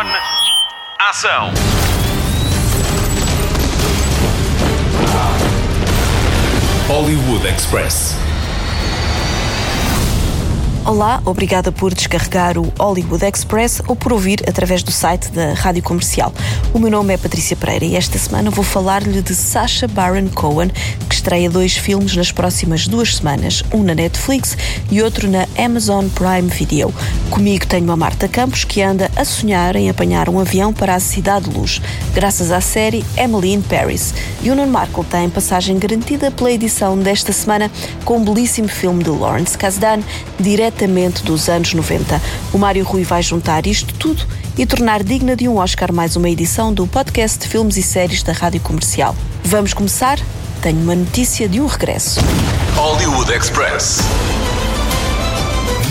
On. Ação. Hollywood Express. Olá, obrigada por descarregar o Hollywood Express ou por ouvir através do site da Rádio Comercial. O meu nome é Patrícia Pereira e esta semana vou falar-lhe de Sacha Baron Cohen, estreia dois filmes nas próximas duas semanas, um na Netflix e outro na Amazon Prime Video. Comigo tenho a Marta Campos, que anda a sonhar em apanhar um avião para a Cidade de Luz, graças à série Emily in Paris. E o Nuno Markle tem passagem garantida pela edição desta semana com um belíssimo filme de Lawrence Kasdan, diretamente dos anos 90. O Mário Rui vai juntar isto tudo e tornar digna de um Oscar mais uma edição do podcast de filmes e séries da Rádio Comercial. Vamos começar? Tenho uma notícia de um regresso. Hollywood Express.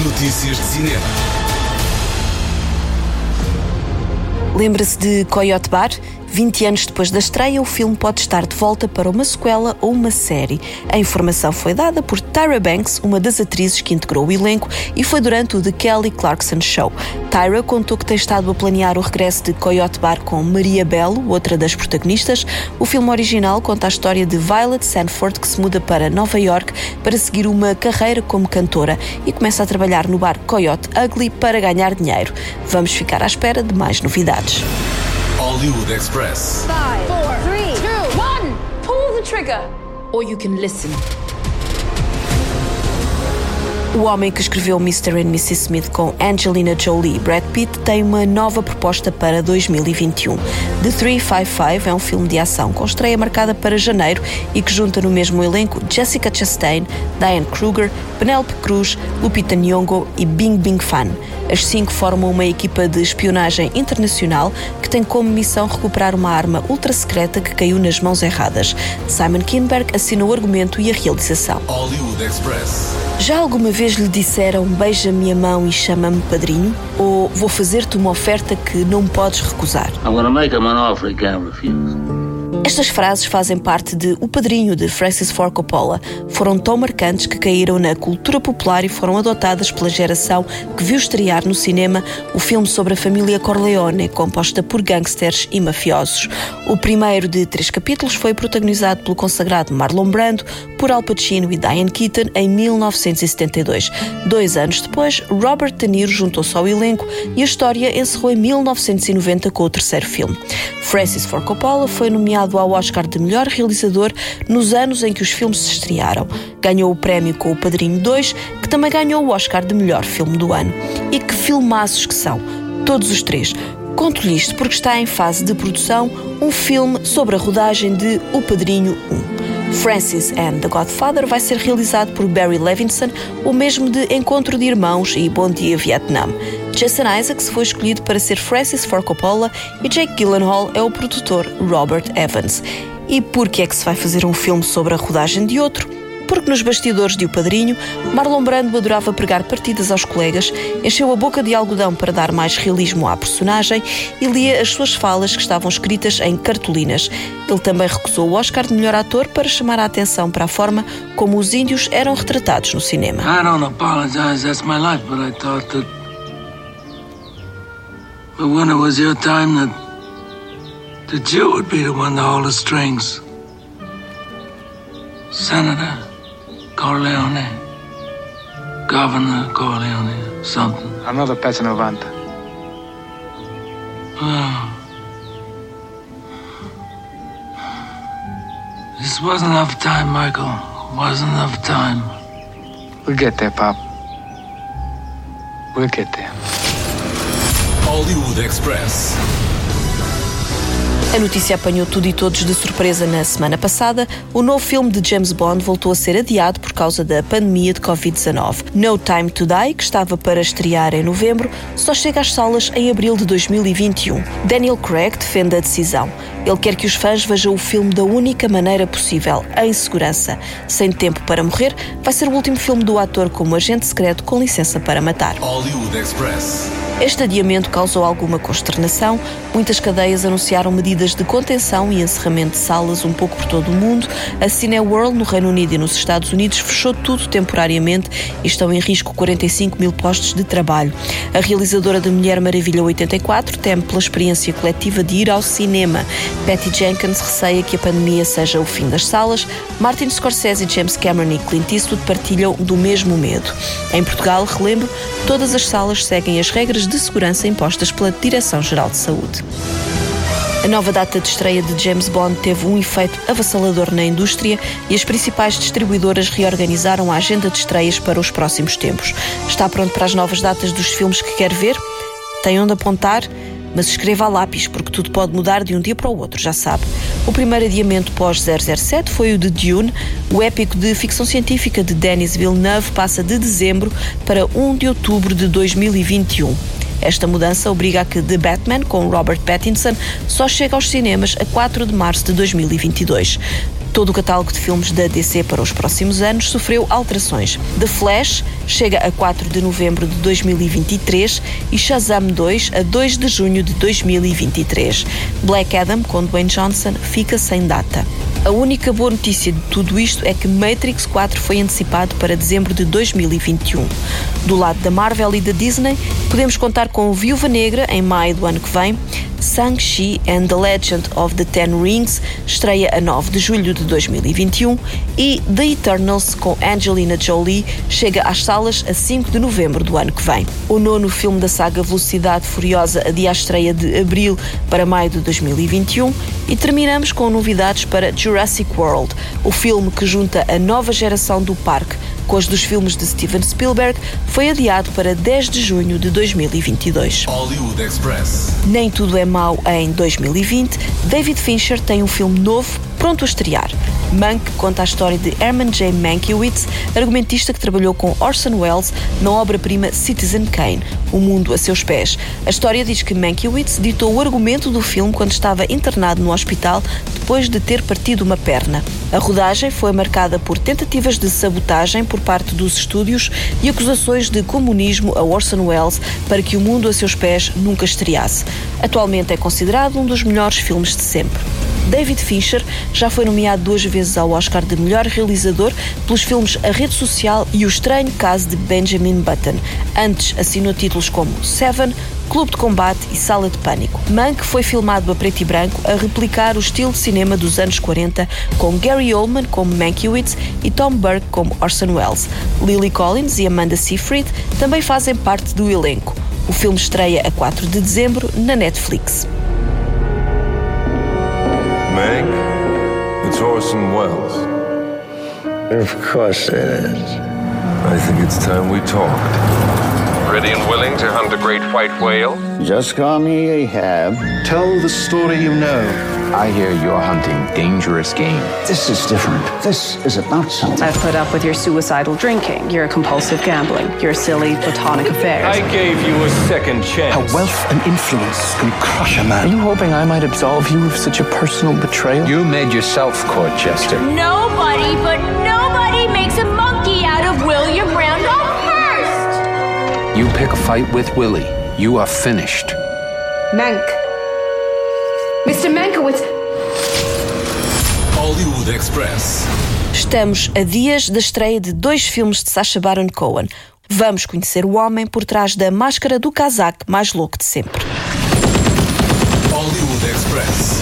Notícias de cinema. Lembra-se de Coyote Bar? 20 anos depois da estreia, o filme pode estar de volta para uma sequela ou uma série. A informação foi dada por Tyra Banks, uma das atrizes que integrou o elenco, e foi durante o The Kelly Clarkson Show. Tyra contou que tem estado a planear o regresso de Coyote Bar com Maria Bello, outra das protagonistas. O filme original conta a história de Violet Sanford, que se muda para Nova York para seguir uma carreira como cantora e começa a trabalhar no bar Coyote Ugly para ganhar dinheiro. Vamos ficar à espera de mais novidades. Hollywood Express. Five, four, three, two, one. Pull the trigger. Or you can listen. O homem que escreveu Mr. and Mrs. Smith com Angelina Jolie e Brad Pitt tem uma nova proposta para 2021. The 355 é um filme de ação com estreia marcada para janeiro e que junta no mesmo elenco Jessica Chastain, Diane Kruger, Penelope Cruz, Lupita Nyong'o e Bing Bing Fan. As cinco formam uma equipa de espionagem internacional que tem como missão recuperar uma arma ultra secreta que caiu nas mãos erradas. Simon Kinberg assina o argumento e a realização. Hollywood Express. Já alguma vez lhe disseram beija-me a mão e chama-me padrinho? Ou vou fazer-te uma oferta que não podes recusar? I'm gonna make him an offer he can't refuse. Estas frases fazem parte de O Padrinho de Francis Ford Coppola. Foram tão marcantes que caíram na cultura popular e foram adotadas pela geração que viu estrear no cinema o filme sobre a família Corleone, composta por gangsters e mafiosos. O primeiro de três capítulos foi protagonizado pelo consagrado Marlon Brando, por Al Pacino e Diane Keaton em 1972. Dois anos depois, Robert De Niro juntou-se ao elenco e a história encerrou em 1990 com o terceiro filme. Francis Ford Coppola foi nomeado ao Oscar de melhor realizador nos anos em que os filmes se estrearam. Ganhou o prémio com O Padrinho 2, que também ganhou o Oscar de melhor filme do ano. E que filmaços que são! Todos os três. Conto-lhe isto porque está em fase de produção um filme sobre a rodagem de O Padrinho 1. Francis and the Godfather vai ser realizado por Barry Levinson, o mesmo de Encontro de Irmãos e Bom Dia Vietnã. Jason Isaacs foi escolhido para ser Francis Ford Coppola e Jake Gyllenhaal é o produtor Robert Evans. E por que é que se vai fazer um filme sobre a rodagem de outro? Porque nos bastidores de O Padrinho, Marlon Brando adorava pregar partidas aos colegas, encheu a boca de algodão para dar mais realismo à personagem e lia as suas falas que estavam escritas em cartolinas. Ele também recusou o Oscar de melhor ator para chamar a atenção para a forma como os índios eram retratados no cinema. I don't apologize, that's my life, but I thought that. But when it was your time, that. the Jew would be the one to hold the strings. Senator Corleone. Governor Corleone, something. Another Pesanovanta. Oh. This wasn't enough time, Michael. Wasn't enough time. We'll get there, Pop. We'll get there. Hollywood Express. A notícia apanhou tudo e todos de surpresa na semana passada. O novo filme de James Bond voltou a ser adiado por causa da pandemia de Covid-19. No Time to Die, que estava para estrear em novembro, só chega às salas em abril de 2021. Daniel Craig defende a decisão. Ele quer que os fãs vejam o filme da única maneira possível, em segurança. Sem tempo para morrer, vai ser o último filme do ator como agente secreto com licença para matar. Hollywood Express. Este adiamento causou alguma consternação. Muitas cadeias anunciaram medidas de contenção e encerramento de salas um pouco por todo o mundo. A Cineworld, no Reino Unido e nos Estados Unidos, fechou tudo temporariamente e estão em risco 45 mil postos de trabalho. A realizadora da Mulher Maravilha 84 teme pela experiência coletiva de ir ao cinema. Patty Jenkins receia que a pandemia seja o fim das salas. Martin Scorsese, James Cameron e Clint Eastwood partilham do mesmo medo. Em Portugal, relembro, todas as salas seguem as regras de segurança impostas pela Direção-Geral de Saúde. A nova data de estreia de James Bond teve um efeito avassalador na indústria e as principais distribuidoras reorganizaram a agenda de estreias para os próximos tempos. Está pronto para as novas datas dos filmes que quer ver? Tem onde apontar? Mas escreva a lápis, porque tudo pode mudar de um dia para o outro, já sabe. O primeiro adiamento pós-007 foi o de Dune. O épico de ficção científica de Denis Villeneuve passa de dezembro para 1 de outubro de 2021. Esta mudança obriga a que The Batman, com Robert Pattinson, só chegue aos cinemas a 4 de março de 2022. Todo o catálogo de filmes da DC para os próximos anos sofreu alterações. The Flash chega a 4 de novembro de 2023 e Shazam 2 a 2 de junho de 2023. Black Adam, com Dwayne Johnson, fica sem data. A única boa notícia de tudo isto é que Matrix 4 foi antecipado para dezembro de 2021. Do lado da Marvel e da Disney, podemos contar com Viúva Negra em maio do ano que vem, Shang-Chi and the Legend of the Ten Rings estreia a 9 de julho de 2021 e The Eternals com Angelina Jolie chega às salas a 5 de novembro do ano que vem. O nono filme da saga Velocidade Furiosa adia a estreia de abril para maio de 2021 e terminamos com novidades para Jurassic World, o filme que junta a nova geração do parque com os dos filmes de Steven Spielberg, foi adiado para 10 de junho de 2022. Hollywood Express. Nem tudo é mau em 2020. David Fincher tem um filme novo pronto a estrear. Mank conta a história de Herman J. Mankiewicz, argumentista que trabalhou com Orson Welles na obra-prima Citizen Kane, O Mundo a Seus Pés. A história diz que Mankiewicz ditou o argumento do filme quando estava internado no hospital depois de ter partido uma perna. A rodagem foi marcada por tentativas de sabotagem por parte dos estúdios e acusações de comunismo a Orson Welles para que O Mundo a Seus Pés nunca estreasse. Atualmente é considerado um dos melhores filmes de sempre. David Fincher já foi nomeado duas vezes ao Oscar de melhor realizador pelos filmes A Rede Social e O Estranho Caso de Benjamin Button. Antes assinou títulos como Seven, Clube de Combate e Sala de Pânico. Mank foi filmado a preto e branco a replicar o estilo de cinema dos anos 40, com Gary Oldman como Mankiewicz e Tom Burke como Orson Welles. Lily Collins e Amanda Seyfried também fazem parte do elenco. O filme estreia a 4 de dezembro na Netflix. Meg, it's Orson Welles. Of course it is. I think it's time we talked. Ready and willing to hunt a great white whale? Just call me Ahab. Tell the story you know. I hear you're hunting dangerous game. This is different. This is about something. I've put up with your suicidal drinking, your compulsive gambling, your silly platonic affairs. I gave you a second chance. How wealth and influence can crush a man. Are you hoping I might absolve you of such a personal betrayal? You made yourself court jester. Nobody, but pick a fight with Willie, you are finished. Mank. Mr. Mankiewicz. Hollywood Express. Estamos a dias da estreia de dois filmes de Sacha Baron Cohen. Vamos conhecer o homem por trás da máscara do casaco mais louco de sempre. Hollywood Express.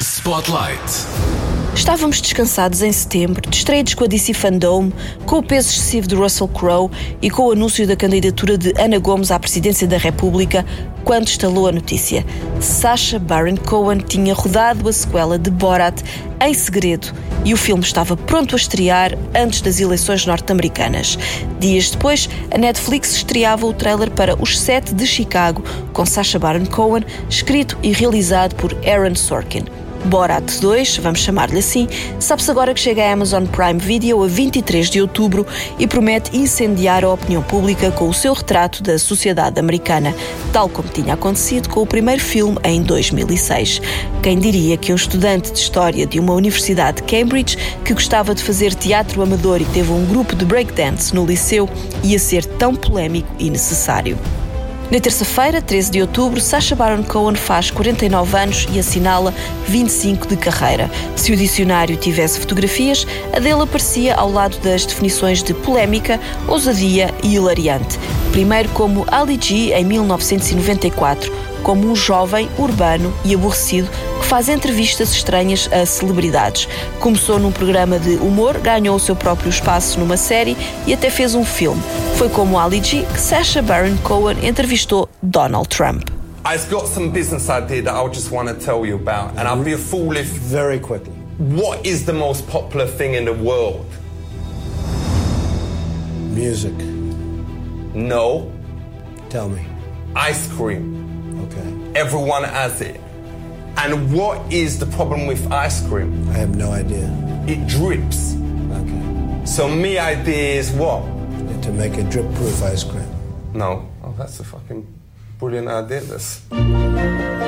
Spotlight. Estávamos descansados em setembro, distraídos com a DC Fandom, com o peso excessivo de Russell Crowe e com o anúncio da candidatura de Ana Gomes à presidência da República, quando estalou a notícia. Sacha Baron Cohen tinha rodado a sequela de Borat em segredo e o filme estava pronto a estrear antes das eleições norte-americanas. Dias depois, a Netflix estreava o trailer para Os Sete de Chicago, com Sacha Baron Cohen, escrito e realizado por Aaron Sorkin. Borat 2, vamos chamar-lhe assim, sabe-se agora que chega à Amazon Prime Video a 23 de outubro e promete incendiar a opinião pública com o seu retrato da sociedade americana, tal como tinha acontecido com o primeiro filme em 2006. Quem diria que um estudante de história de uma universidade de Cambridge que gostava de fazer teatro amador e teve um grupo de breakdance no liceu ia ser tão polémico e necessário? Na terça-feira, 13 de outubro, Sacha Baron Cohen faz 49 anos e assinala 25 de carreira. Se o dicionário tivesse fotografias, a dele aparecia ao lado das definições de polémica, ousadia e hilariante. Primeiro como Ali G em 1994, como um jovem urbano e aborrecido que faz entrevistas estranhas a celebridades. Começou num programa de humor, ganhou o seu próprio espaço numa série e até fez um filme. Foi como Ali G que Sacha Baron Cohen entrevistou Donald Trump. I've got some business idea that I just want to tell you about, and I'll be a fool if. Very quickly. What is the most popular thing in the world? Music. No. Tell me. Ice cream. Everyone has it. And what is the problem with ice cream? I have no idea. It drips. Okay. So my idea is what? To make a drip-proof ice cream. No. Oh, that's a fucking brilliant idea. This.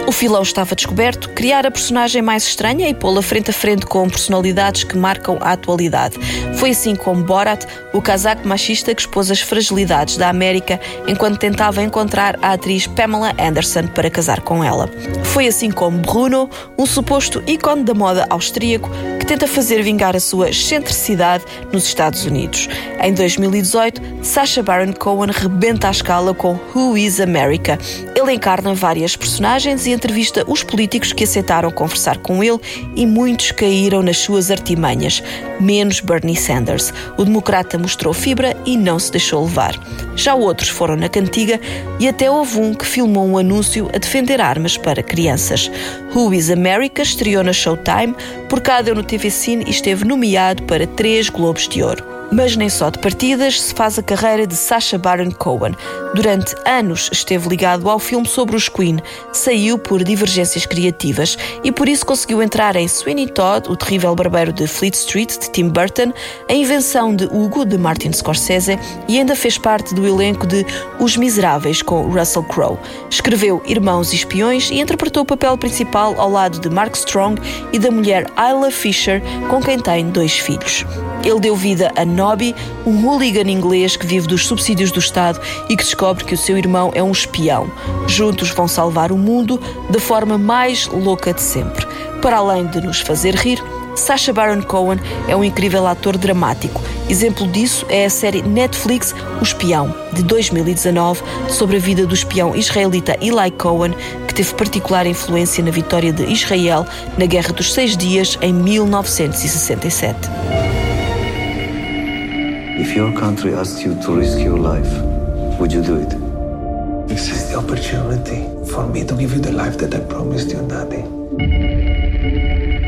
O filão estava descoberto, criar a personagem mais estranha e pô-la frente a frente com personalidades que marcam a atualidade. Foi assim como Borat, o casaco machista que expôs as fragilidades da América enquanto tentava encontrar a atriz Pamela Anderson para casar com ela. Foi assim como Bruno, um suposto ícone da moda austríaco que tenta fazer vingar a sua excentricidade nos Estados Unidos. Em 2018, Sacha Baron Cohen rebenta a escala com Who is America. Ele encarna várias personagens e entrevista os políticos que aceitaram conversar com ele e muitos caíram nas suas artimanhas, menos Bernie Sanders. O democrata mostrou fibra e não se deixou levar. Já outros foram na cantiga e até houve um que filmou um anúncio a defender armas para crianças. Who is America estreou na Showtime, por cá no TV Cine e esteve nomeado para três Globos de Ouro. Mas nem só de partidas se faz a carreira de Sacha Baron Cohen. Durante anos esteve ligado ao filme sobre os Queen, saiu por divergências criativas e por isso conseguiu entrar em Sweeney Todd, o terrível barbeiro de Fleet Street, de Tim Burton, a invenção de Hugo, de Martin Scorsese e ainda fez parte do elenco de Os Miseráveis, com Russell Crowe. Escreveu Irmãos e Espiões e interpretou o papel principal ao lado de Mark Strong e da mulher Isla Fisher, com quem tem dois filhos. Ele deu vida a Nobby, um hooligan inglês que vive dos subsídios do Estado e que descobre que o seu irmão é um espião. Juntos vão salvar o mundo da forma mais louca de sempre. Para além de nos fazer rir, Sacha Baron Cohen é um incrível ator dramático. Exemplo disso é a série Netflix O Espião, de 2019, sobre a vida do espião israelita Eli Cohen, que teve particular influência na vitória de Israel na Guerra dos Seis Dias em 1967. If your country asked you to risk your life, would you do it? This is the opportunity for me to give you the life that I promised you, Daddy.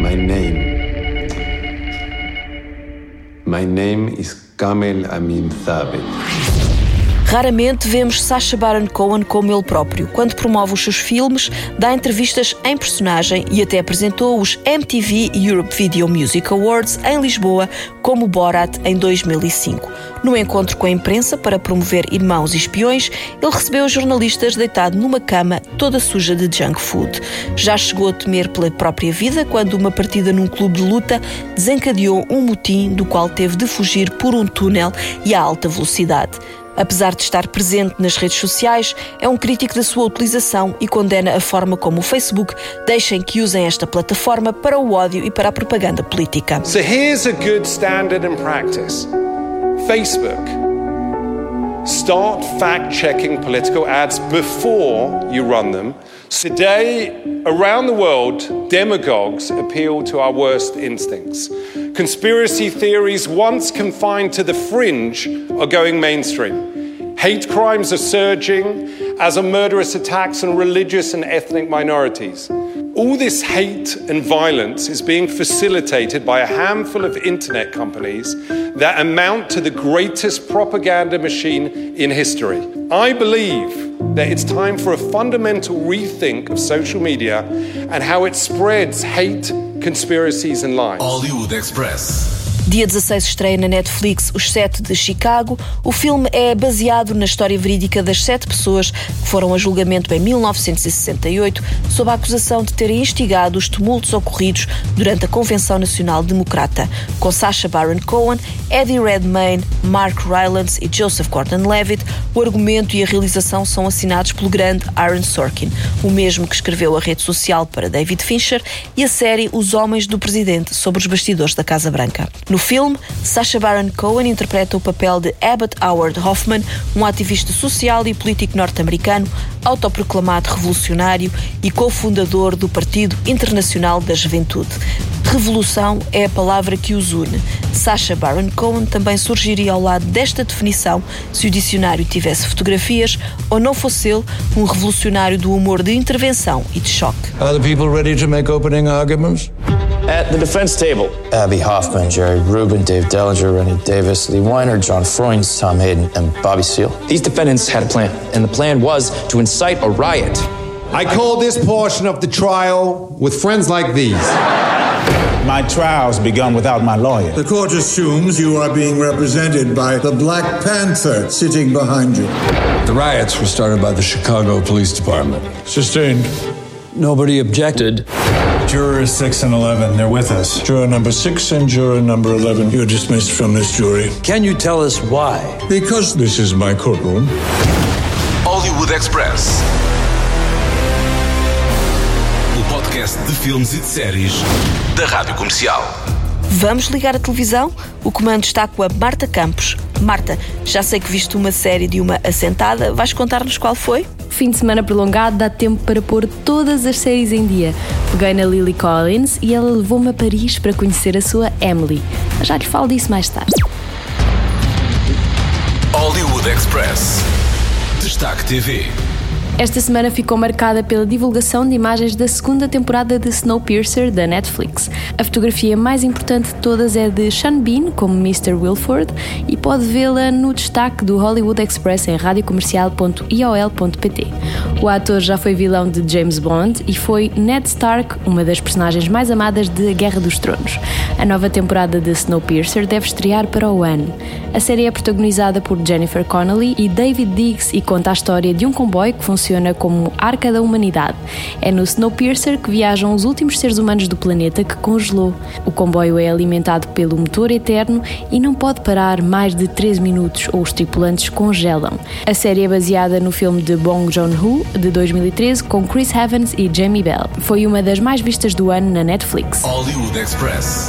My name. My name is Kamel Amin Thabit. Raramente vemos Sacha Baron Cohen como ele próprio. Quando promove os seus filmes, dá entrevistas em personagem e até apresentou os MTV Europe Video Music Awards em Lisboa, como Borat em 2005. No encontro com a imprensa para promover Irmãos e Espiões, ele recebeu os jornalistas deitado numa cama toda suja de junk food. Já chegou a temer pela própria vida quando uma partida num clube de luta desencadeou um motim do qual teve de fugir por um túnel e a alta velocidade. Apesar de estar presente nas redes sociais, é um crítico da sua utilização e condena a forma como o Facebook deixem que usem esta plataforma para o ódio e para a propaganda política. So here's a good standard in practice. Facebook. Start fact checking political ads before you run them. Today, around the world, demagogues appeal to our worst instincts. Conspiracy theories, once confined to the fringe, are going mainstream. Hate crimes are surging, as are murderous attacks on religious and ethnic minorities. All this hate and violence is being facilitated by a handful of internet companies that amount to the greatest propaganda machine in history. I believe that it's time for a fundamental rethink of social media and how it spreads hate, conspiracies, and lies. Hollywood Express. Dia 16 estreia na Netflix Os Sete de Chicago. O filme é baseado na história verídica das sete pessoas que foram a julgamento em 1968 sob a acusação de terem instigado os tumultos ocorridos durante a Convenção Nacional Democrata, com Sacha Baron Cohen, Eddie Redmayne, Mark Rylance e Joseph Gordon-Levitt. O argumento e a realização são assinados pelo grande Aaron Sorkin, o mesmo que escreveu a rede social para David Fincher e a série Os Homens do Presidente sobre os bastidores da Casa Branca. No filme, Sacha Baron Cohen interpreta o papel de Abbott Howard Hoffman, um ativista social e político norte-americano, autoproclamado revolucionário e cofundador do Partido Internacional da Juventude. Revolução é a palavra que os une. Sacha Baron Cohen também surgiria ao lado desta definição se o dicionário tivesse fotografias ou não fosse ele um revolucionário do humor de intervenção e de choque. Are the people ready to make opening arguments? At the defense table, Abby Hoffman, Jerry Rubin, Dave Dellinger, Rennie Davis, Lee Weiner, John Freund, Tom Hayden, and Bobby Seale. These defendants had a plan, and the plan was to incite a riot. I call this portion of the trial with friends like these. My trial's begun without my lawyer. The court assumes you are being represented by the Black Panther sitting behind you. The riots were started by the Chicago Police Department. Sustained. Nobody objected. Jurors 6 and 11, they're with us. Juror number 6 and juror number 11, you're dismissed from this jury. Can you tell us why? Because this is my courtroom. Hollywood Express. O podcast de filmes e de séries da Rádio Comercial. Vamos ligar a televisão? O comando está com a Marta Campos. Marta, já sei que viste uma série de uma assentada, vais contar-nos qual foi? Fim de semana prolongado dá tempo para pôr todas as séries em dia. Peguei na Lily Collins e ela levou-me a Paris para conhecer a sua Emily. Mas já lhe falo disso mais tarde. Hollywood Express. Destaque TV. Esta semana ficou marcada pela divulgação de imagens da segunda temporada de Snowpiercer da Netflix. A fotografia mais importante de todas é de Sean Bean como Mr. Wilford e pode vê-la no destaque do Hollywood Express em radiocomercial.iol.pt. O ator já foi vilão de James Bond e foi Ned Stark, uma das personagens mais amadas de A Guerra dos Tronos. A nova temporada de Snowpiercer deve estrear para o ano. A série é protagonizada por Jennifer Connelly e David Diggs e conta a história de um comboio que funciona como Arca da Humanidade. É no Snowpiercer que viajam os últimos seres humanos do planeta que congelou. O comboio é alimentado pelo motor eterno e não pode parar mais de 13 minutos ou os tripulantes congelam. A série é baseada no filme de Bong Joon-ho de 2013 com Chris Evans e Jamie Bell. Foi uma das mais vistas do ano na Netflix.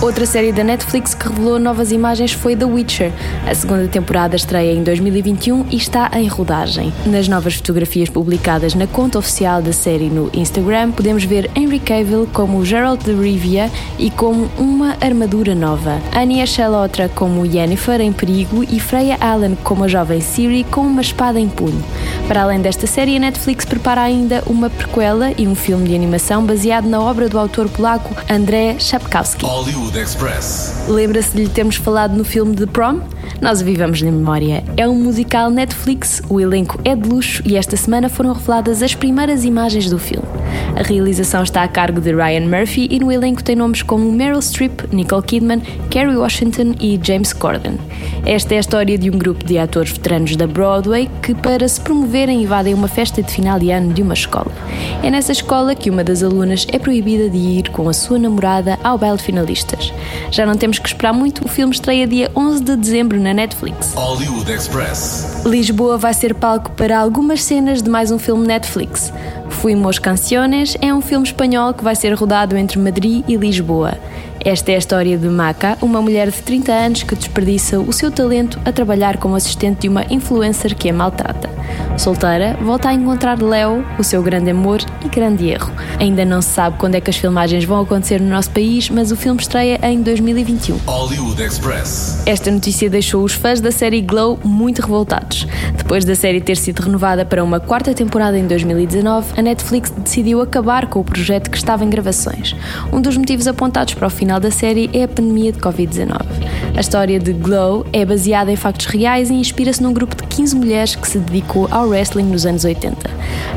Outra série da Netflix que revelou novas imagens foi The Witcher. A segunda temporada estreia em 2021 e está em rodagem. Nas novas fotografias publicadas na conta oficial da série no Instagram, podemos ver Henry Cavill como Geralt de Rivia e com uma armadura nova, Anya Chalotra como Yennefer em perigo e Freya Allen como a jovem Ciri com uma espada em punho. Para além desta série, a Netflix prepara ainda uma prequela e um filme de animação baseado na obra do autor polaco André Sapkowski. Hollywood Express. Lembra-se de lhe termos falado no filme The Prom? Nós vivamos na memória. É um musical Netflix, o elenco é de luxo e esta semana foram reveladas as primeiras imagens do filme. A realização está a cargo de Ryan Murphy e no elenco tem nomes como Meryl Streep, Nicole Kidman, Kerry Washington e James Corden. Esta é a história de um grupo de atores veteranos da Broadway que, para se promoverem, invadem uma festa de final de ano de uma escola. É nessa escola que uma das alunas é proibida de ir com a sua namorada ao baile de finalistas. Já não temos que esperar muito, o filme estreia dia 11 de dezembro na Netflix. Hollywood Express. Lisboa vai ser palco para algumas cenas de mais um filme Netflix. Fuimos Canciones é um filme espanhol que vai ser rodado entre Madrid e Lisboa. Esta é a história de Maca, uma mulher de 30 anos que desperdiça o seu talento a trabalhar como assistente de uma influencer que a maltrata. Solteira, volta a encontrar Leo, o seu grande amor e grande erro. Ainda não se sabe quando é que as filmagens vão acontecer no nosso país, mas o filme estreia em 2021. Hollywood Express. Esta notícia deixou os fãs da série Glow muito revoltados. Depois da série ter sido renovada para uma quarta temporada em 2019, a Netflix decidiu acabar com o projeto que estava em gravações. Um dos motivos apontados para o final da série é a pandemia de Covid-19. A história de Glow é baseada em factos reais e inspira-se num grupo de 15 mulheres que se dedicou ao wrestling nos anos 80.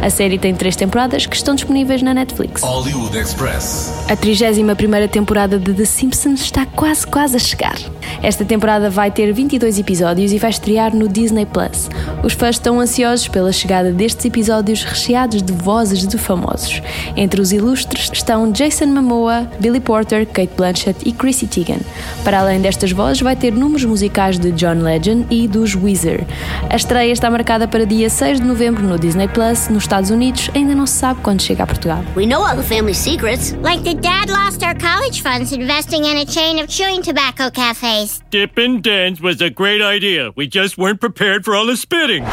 A série tem três temporadas que estão disponíveis na Netflix. Hollywood Express. A 31ª temporada de The Simpsons está quase, quase a chegar. Esta temporada vai ter 22 episódios e vai estrear no Disney Plus. Os fãs estão ansiosos pela chegada destes episódios recheados de vozes de famosos. Entre os ilustres estão Jason Momoa, Billy Porter, Kate Blanchett e Chrissy Teigen. Para além destas vozes, vai ter números musicais de John Legend e dos Weezer. A estreia está marcada para dia 6 de novembro no Disney Plus, nos Estados Unidos. Ainda não se sabe quando chega a Portugal. We know all the family secrets. Like the dad lost our college funds investing in a chain of chewing tobacco cafes. Dippin' Dens was a great idea. We just weren't prepared for all the spitting.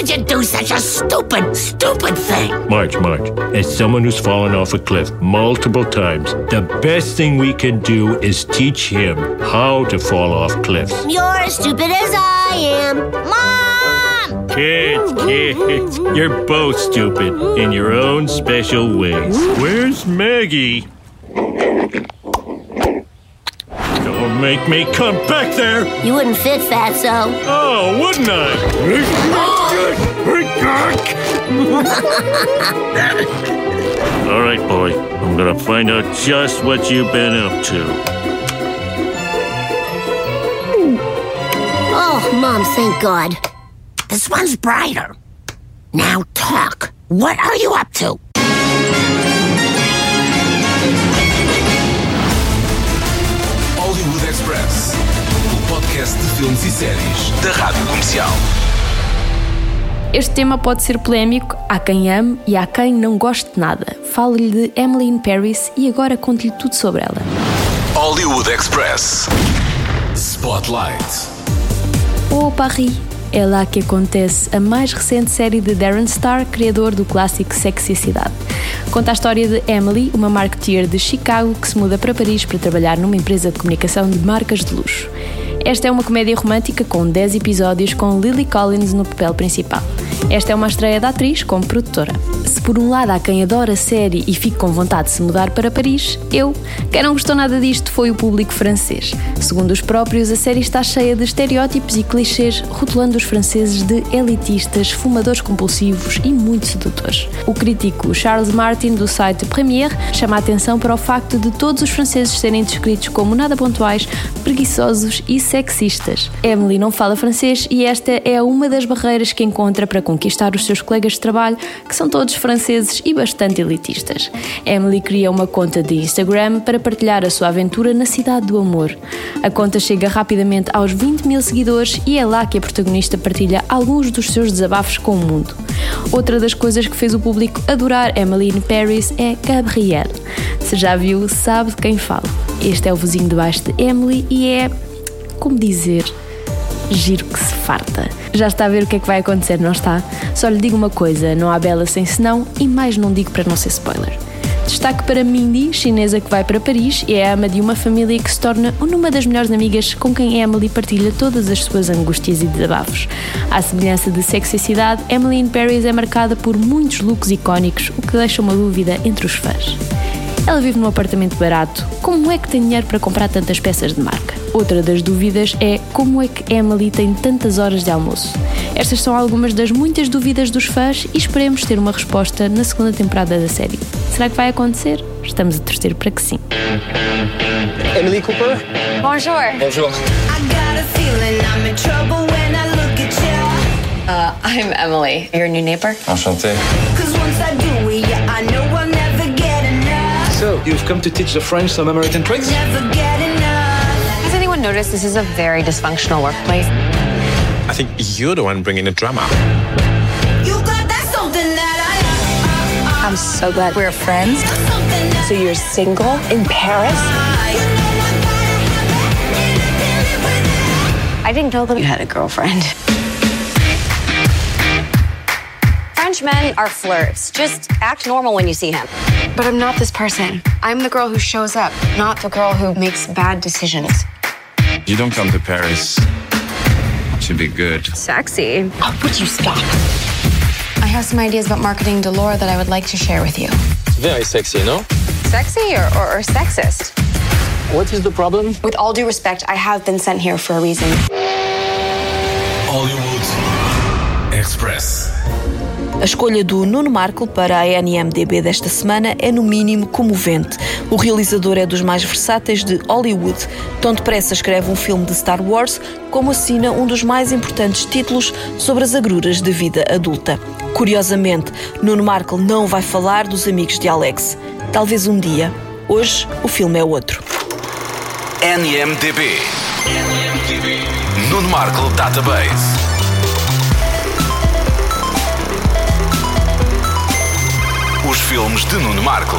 Would you do such a stupid, stupid thing? March, March, as someone who's fallen off a cliff multiple times, the best thing we can do is teach him how to fall off cliffs. You're as stupid as I am. Mom! Kids, kids, you're both stupid in your own special ways. Where's Maggie? Don't make me come back there! You wouldn't fit, Fatso. Oh, wouldn't I? All right, boy. I'm gonna find out just what you've been up to. Oh, Mom, thank God. This one's brighter. Now talk. What are you up to? Podcast de filmes e séries da Rádio Comercial. Este tema pode ser polémico, há quem ame e há quem não goste de nada. Falo-lhe de Emily in Paris e agora conto-lhe tudo sobre ela. Hollywood Express. Spotlight. Oh Paris! É lá que acontece a mais recente série de Darren Star, criador do clássico Sexy Cidade. Conta a história de Emily, uma marketeer de Chicago que se muda para Paris para trabalhar numa empresa de comunicação de marcas de luxo. Esta é uma comédia romântica com 10 episódios com Lily Collins no papel principal. Esta é uma estreia da atriz como produtora. Se por um lado há quem adora a série e fique com vontade de se mudar para Paris, eu, quem não gostou nada disto foi o público francês. Segundo os próprios, a série está cheia de estereótipos e clichês, rotulando os franceses de elitistas, fumadores compulsivos e muito sedutores. O crítico Charles Martin, do site Premiere, chama a atenção para o facto de todos os franceses serem descritos como nada pontuais, preguiçosos e sexistas. Emily não fala francês e esta é uma das barreiras que encontra para conquistar os seus colegas de trabalho, que são todos franceses e bastante elitistas. Emily cria uma conta de Instagram para partilhar a sua aventura na cidade do amor. A conta chega rapidamente aos 20 mil seguidores e é lá que a protagonista partilha alguns dos seus desabafos com o mundo. Outra das coisas que fez o público adorar Emily in Paris é Gabriel. Se já viu, sabe de quem falo. Este é o vizinho de baixo de Emily e é, como dizer, giro que se farta. Já está a ver o que é que vai acontecer, não está? Só lhe digo uma coisa: não há bela sem senão, e mais não digo para não ser spoiler. Destaque para Mindy, chinesa que vai para Paris e é ama de uma família que se torna uma das melhores amigas com quem Emily partilha todas as suas angústias e desabafos. À semelhança de Sexicidade, Emily in Paris é marcada por muitos looks icónicos, o que deixa uma dúvida entre os fãs. Ela vive num apartamento barato. Como é que tem dinheiro para comprar tantas peças de marca? Outra das dúvidas é como é que Emily tem tantas horas de almoço. Estas são algumas das muitas dúvidas dos fãs e esperemos ter uma resposta na segunda temporada da série. Será que vai acontecer? Estamos a torcer para que sim. Emily Cooper? Bonjour. Bonjour. Uh, I'm Emily, your new neighbor. Enchanté. So, you've come to teach the French some American tricks? Has anyone noticed this is a very dysfunctional workplace? I think you're the one bringing the drama. I'm so glad we're friends. So you're single in Paris? I didn't know that you had a girlfriend. French men are flirts. Just act normal when you see him. But I'm not this person. I'm the girl who shows up, not the girl who makes bad decisions. You don't come to Paris to be good. Sexy. Oh, would you stop? I have some ideas about marketing to Laura that I would like to share with you. Very sexy, no? Sexy or, or, or sexist? What is the problem? With all due respect, I have been sent here for a reason. Hollywood Express. A escolha do Nuno Markle para a NMDB desta semana é no mínimo comovente. O realizador é dos mais versáteis de Hollywood. Tão depressa escreve um filme de Star Wars, como assina um dos mais importantes títulos sobre as agruras da vida adulta. Curiosamente, Nuno Markle não vai falar dos amigos de Alex. Talvez um dia. Hoje, o filme é outro. NMDB. NMDB. Nuno Markle Database. Filmes de Nuno Marco.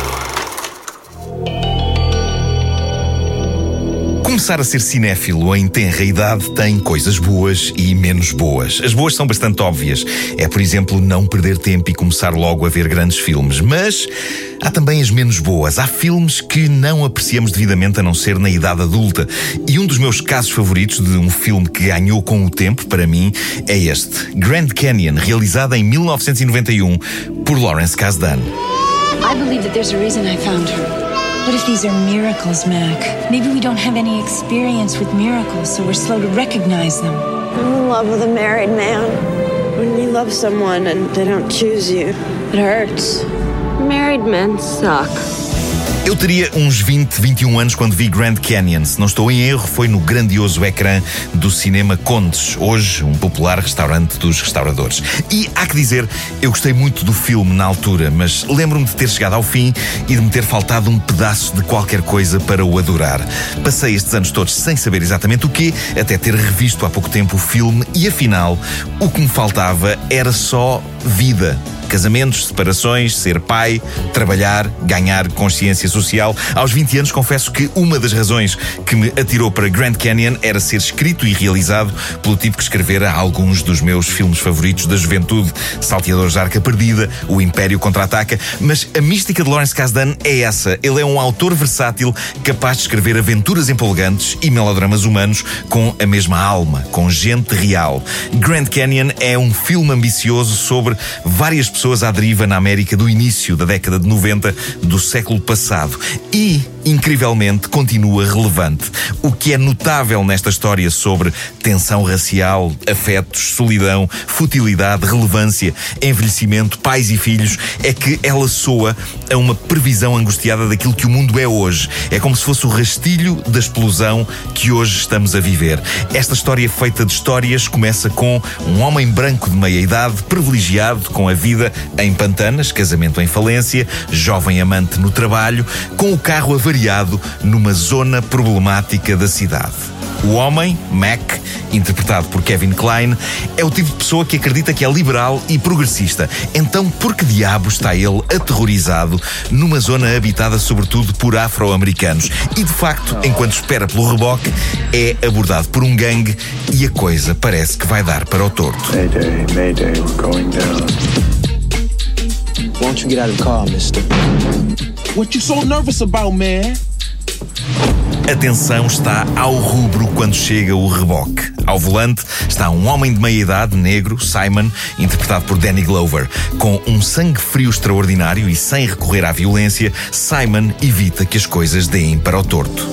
Começar a ser cinéfilo em tenra idade tem coisas boas e menos boas. As boas são bastante óbvias. É, por exemplo, não perder tempo e começar logo a ver grandes filmes. Mas há também as menos boas. Há filmes que não apreciamos devidamente a não ser na idade adulta. E um dos meus casos favoritos de um filme que ganhou com o tempo, para mim, é este: Grand Canyon, realizado em 1991 por Lawrence Kasdan. I believe that there's a reason I found her. What if these are miracles, Mac? Maybe we don't have any experience with miracles, so we're slow to recognize them. I'm in love with a married man. When you love someone and they don't choose you, it hurts. Married men suck. Eu teria uns 20, 21 anos quando vi Grand Canyon. Se não estou em erro, foi no grandioso ecrã do cinema Condes, hoje um popular restaurante dos restauradores. E há que dizer, eu gostei muito do filme na altura, mas lembro-me de ter chegado ao fim e de me ter faltado um pedaço de qualquer coisa para o adorar. Passei estes anos todos sem saber exatamente o quê, até ter revisto há pouco tempo o filme e afinal, o que me faltava era só vida casamentos, separações, ser pai, trabalhar, ganhar consciência social. Aos 20 anos, confesso que uma das razões que me atirou para Grand Canyon era ser escrito e realizado pelo tipo que escrevera alguns dos meus filmes favoritos da juventude: Salteadores da Arca Perdida, O Império Contra-Ataca. Mas a mística de Lawrence Kasdan é essa. Ele é um autor versátil capaz de escrever aventuras empolgantes e melodramas humanos com a mesma alma, com gente real. Grand Canyon é um filme ambicioso sobre várias pessoas pessoas à deriva na América do início da década de 90 do século passado. E incrivelmente, continua relevante. O que é notável nesta história sobre tensão racial, afetos, solidão, futilidade, relevância, envelhecimento, pais e filhos, é que ela soa a uma previsão angustiada daquilo que o mundo é hoje. É como se fosse o rastilho da explosão que hoje estamos a viver. Esta história feita de histórias começa com um homem branco de meia idade, privilegiado com a vida em pantanas, casamento em falência, jovem amante no trabalho, com o carro a variado numa zona problemática da cidade. O homem, Mac, interpretado por Kevin Klein, é o tipo de pessoa que acredita que é liberal e progressista. Então, por que diabo está ele aterrorizado numa zona habitada sobretudo por afro-americanos? E de facto, enquanto espera pelo reboque, é abordado por um gangue e a coisa parece que vai dar para o torto. Mayday, mayday, we're going down. Won't you get out of the car, mister? What you so nervous about, man? Atenção está ao rubro quando chega o reboque. Ao volante está um homem de meia idade, negro, Simon, interpretado por Danny Glover. Com um sangue frio extraordinário e sem recorrer à violência, Simon evita que as coisas deem para o torto.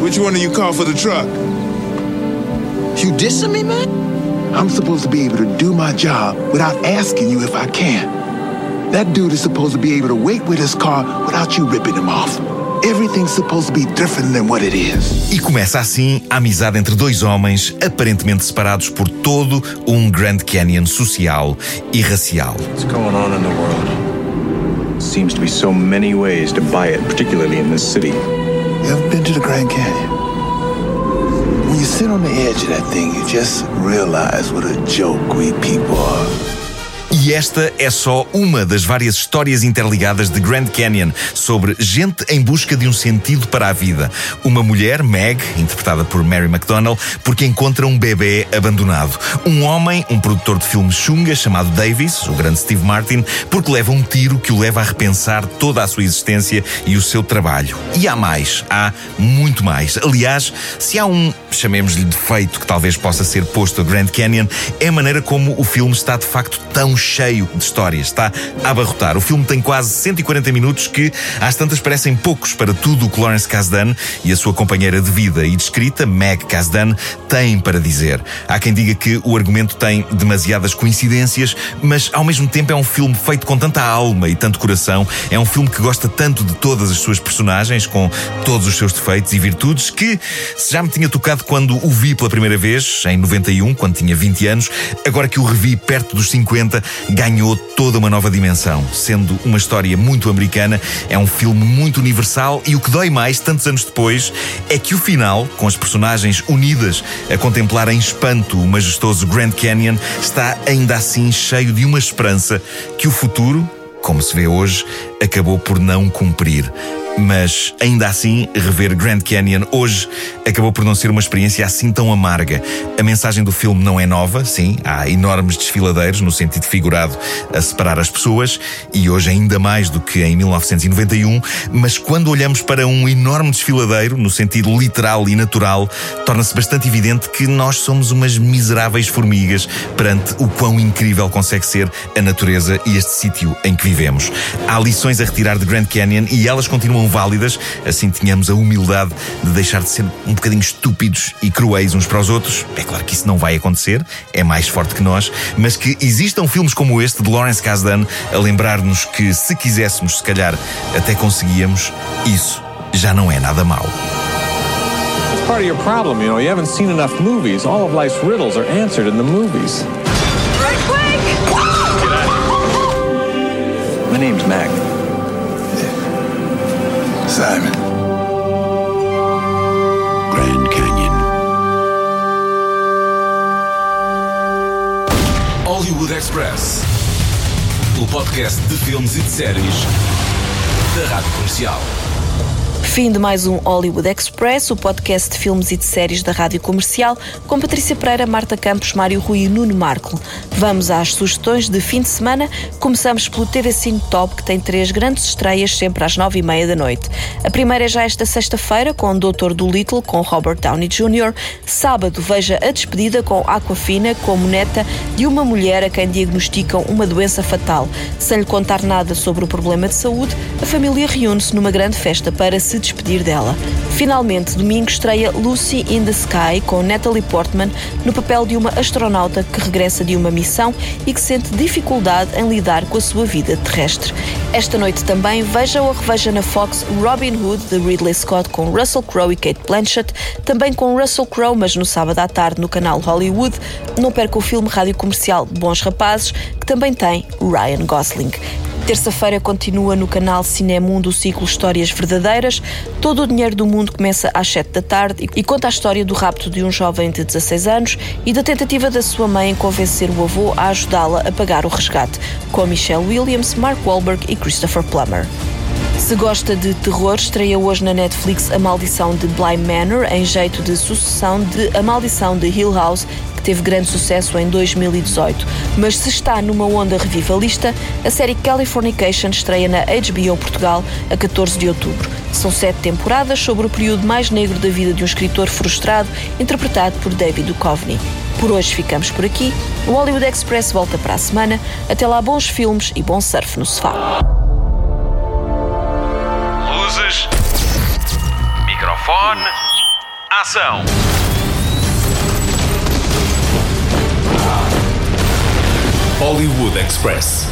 Which one do you call for the truck? You dissing me, man? I'm supposed to be able to do my job without asking you if I can. That dude is supposed to be able to wait with his car without you ripping him off. Everything's supposed to be different than what it is. E começa assim a amizade entre dois homens aparentemente separados por todo um Grand Canyon social e racial. What's going on in the world? Seems to be so many ways to buy it, particularly in this city. You ever been to the Grand Canyon? When you sit on the edge of that thing, you just realize what a joke we people are. E esta é só uma das várias histórias interligadas de Grand Canyon sobre gente em busca de um sentido para a vida. Uma mulher, Meg, interpretada por Mary McDonnell, porque encontra um bebê abandonado. Um homem, um produtor de filmes chunga chamado Davis, o grande Steve Martin, porque leva um tiro que o leva a repensar toda a sua existência e o seu trabalho. E há mais, há muito mais. Aliás, se há um, chamemos-lhe defeito que talvez possa ser posto a Grand Canyon, é a maneira como o filme está de facto tão de histórias, está a abarrotar. O filme tem quase 140 minutos que, às tantas, parecem poucos para tudo o que Lawrence Kasdan e a sua companheira de vida e de escrita, Meg Kasdan, têm para dizer. Há quem diga que o argumento tem demasiadas coincidências, mas ao mesmo tempo é um filme feito com tanta alma e tanto coração. É um filme que gosta tanto de todas as suas personagens, com todos os seus defeitos e virtudes, que se já me tinha tocado quando o vi pela primeira vez, em 91, quando tinha 20 anos, agora que o revi perto dos 50, ganhou toda uma nova dimensão. Sendo uma história muito americana, é um filme muito universal e o que dói mais, tantos anos depois, é que o final, com as personagens unidas a contemplar em espanto o majestoso Grand Canyon, está ainda assim cheio de uma esperança que o futuro, como se vê hoje, acabou por não cumprir mas ainda assim, rever Grand Canyon hoje acabou por não ser uma experiência assim tão amarga. A mensagem do filme não é nova, sim, há enormes desfiladeiros, no sentido figurado, a separar as pessoas, e hoje ainda mais do que em 1991, mas quando olhamos para um enorme desfiladeiro, no sentido literal e natural, torna-se bastante evidente que nós somos umas miseráveis formigas perante o quão incrível consegue ser a natureza e este sítio em que vivemos. Há lições a retirar de Grand Canyon e elas continuam válidas, assim tínhamos a humildade de deixar de ser um bocadinho estúpidos e cruéis uns para os outros. É claro que isso não vai acontecer, é mais forte que nós, mas que existam filmes como este de Lawrence Kasdan a lembrar-nos que se quiséssemos, se calhar até conseguíamos, isso já não é nada mau. It's part of your problem, you know. You haven't seen enough movies. All of life's riddles are answered in the movies. My name's Mac. Simon. Grand Canyon. Hollywood Express. O podcast de filmes e de séries da Rádio Comercial. Fim de mais um Hollywood Express, o podcast de filmes e de séries da Rádio Comercial, com Patrícia Pereira, Marta Campos, Mário Rui e Nuno Marco. Vamos às sugestões de fim de semana. Começamos pelo TV Cine Top, que tem três grandes estreias sempre às nove e meia da noite. A primeira é já esta sexta-feira, com o Doutor Dolittle, com Robert Downey Jr. Sábado, veja A Despedida, com Aquafina, como neta de uma mulher a quem diagnosticam uma doença fatal. Sem lhe contar nada sobre o problema de saúde, a família reúne-se numa grande festa para se despedir dela. Finalmente, domingo estreia Lucy in the Sky com Natalie Portman no papel de uma astronauta que regressa de uma missão e que sente dificuldade em lidar com a sua vida terrestre. Esta noite também veja ou reveja na Fox Robin Hood de Ridley Scott com Russell Crowe e Kate Blanchett, também com Russell Crowe, mas no sábado à tarde no canal Hollywood. Não perca o filme rádio comercial Bons Rapazes, que também tem Ryan Gosling. Terça-feira continua no canal Cinemundo o ciclo Histórias Verdadeiras. Todo o dinheiro do mundo começa às 7 da tarde e conta a história do rapto de um jovem de 16 anos e da tentativa da sua mãe em convencer o avô a ajudá-la a pagar o resgate, com Michelle Williams, Mark Wahlberg e Christopher Plummer. Se gosta de terror, estreia hoje na Netflix A Maldição de Bly Manor, em jeito de sucessão de A Maldição de Hill House, que teve grande sucesso em 2018. Mas se está numa onda revivalista, a série Californication estreia na HBO Portugal a 14 de outubro. São sete temporadas sobre o período mais negro da vida de um escritor frustrado, interpretado por David Duchovny. Por hoje ficamos por aqui. O Hollywood Express volta para a semana. Até lá, bons filmes e bom surf no sofá. Luzes. Microfone. Ação. Hollywood Express.